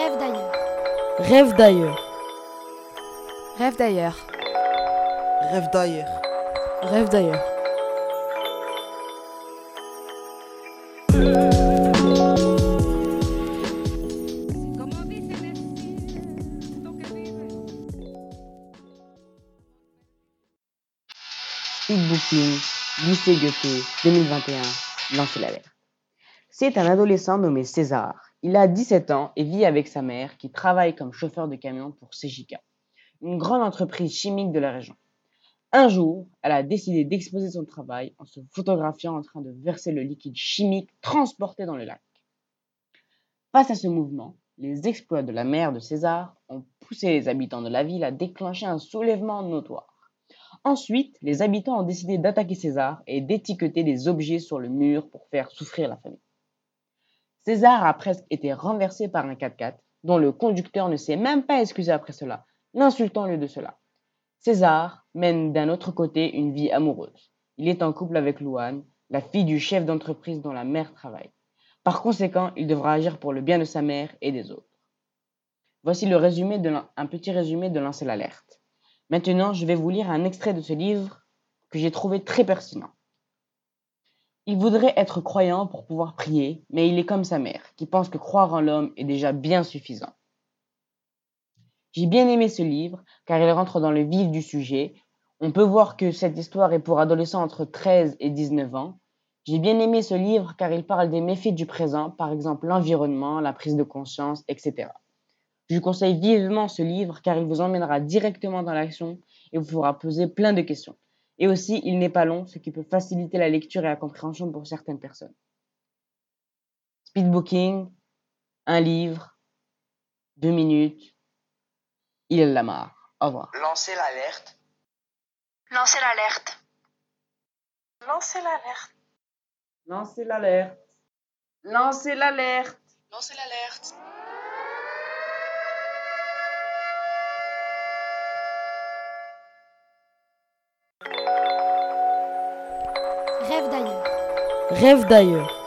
Rêve d'ailleurs. Rêve d'ailleurs. Rêve d'ailleurs. Rêve d'ailleurs. Rêve d'ailleurs. Speedbooking, lycée Goethe, 2021, lancez l'alerte. C'est un adolescent nommé César. Il a 17 ans et vit avec sa mère qui travaille comme chauffeur de camion pour CJK, une grande entreprise chimique de la région. Un jour, elle a décidé d'exposer son travail en se photographiant en train de verser le liquide chimique transporté dans le lac. Face à ce mouvement, les exploits de la mère de César ont poussé les habitants de la ville à déclencher un soulèvement notoire. Ensuite, les habitants ont décidé d'attaquer César et d'étiqueter des objets sur le mur pour faire souffrir la famille. César a presque été renversé par un 4x4 dont le conducteur ne s'est même pas excusé après cela, l'insultant au lieu de cela. César mène d'un autre côté une vie amoureuse. Il est en couple avec Louane, la fille du chef d'entreprise dont la mère travaille. Par conséquent, il devra agir pour le bien de sa mère et des autres. Voici le résumé de un petit résumé de Lancer l'alerte. Maintenant, je vais vous lire un extrait de ce livre que j'ai trouvé très pertinent. Il voudrait être croyant pour pouvoir prier, mais il est comme sa mère, qui pense que croire en l'homme est déjà bien suffisant. J'ai bien aimé ce livre, car il rentre dans le vif du sujet. On peut voir que cette histoire est pour adolescents entre 13 et 19 ans. J'ai bien aimé ce livre car il parle des méfaits du présent, par exemple l'environnement, la prise de conscience, etc. Je vous conseille vivement ce livre car il vous emmènera directement dans l'action et vous fera poser plein de questions. Et aussi, il n'est pas long, ce qui peut faciliter la lecture et la compréhension pour certaines personnes. Speedbooking, un livre, deux minutes, il la marre. Au revoir. Lancez l'alerte. Lancez l'alerte. Lancez l'alerte. Lancez l'alerte. Lancez l'alerte. Lancez l'alerte. Rêve d'ailleurs. Rêve d'ailleurs.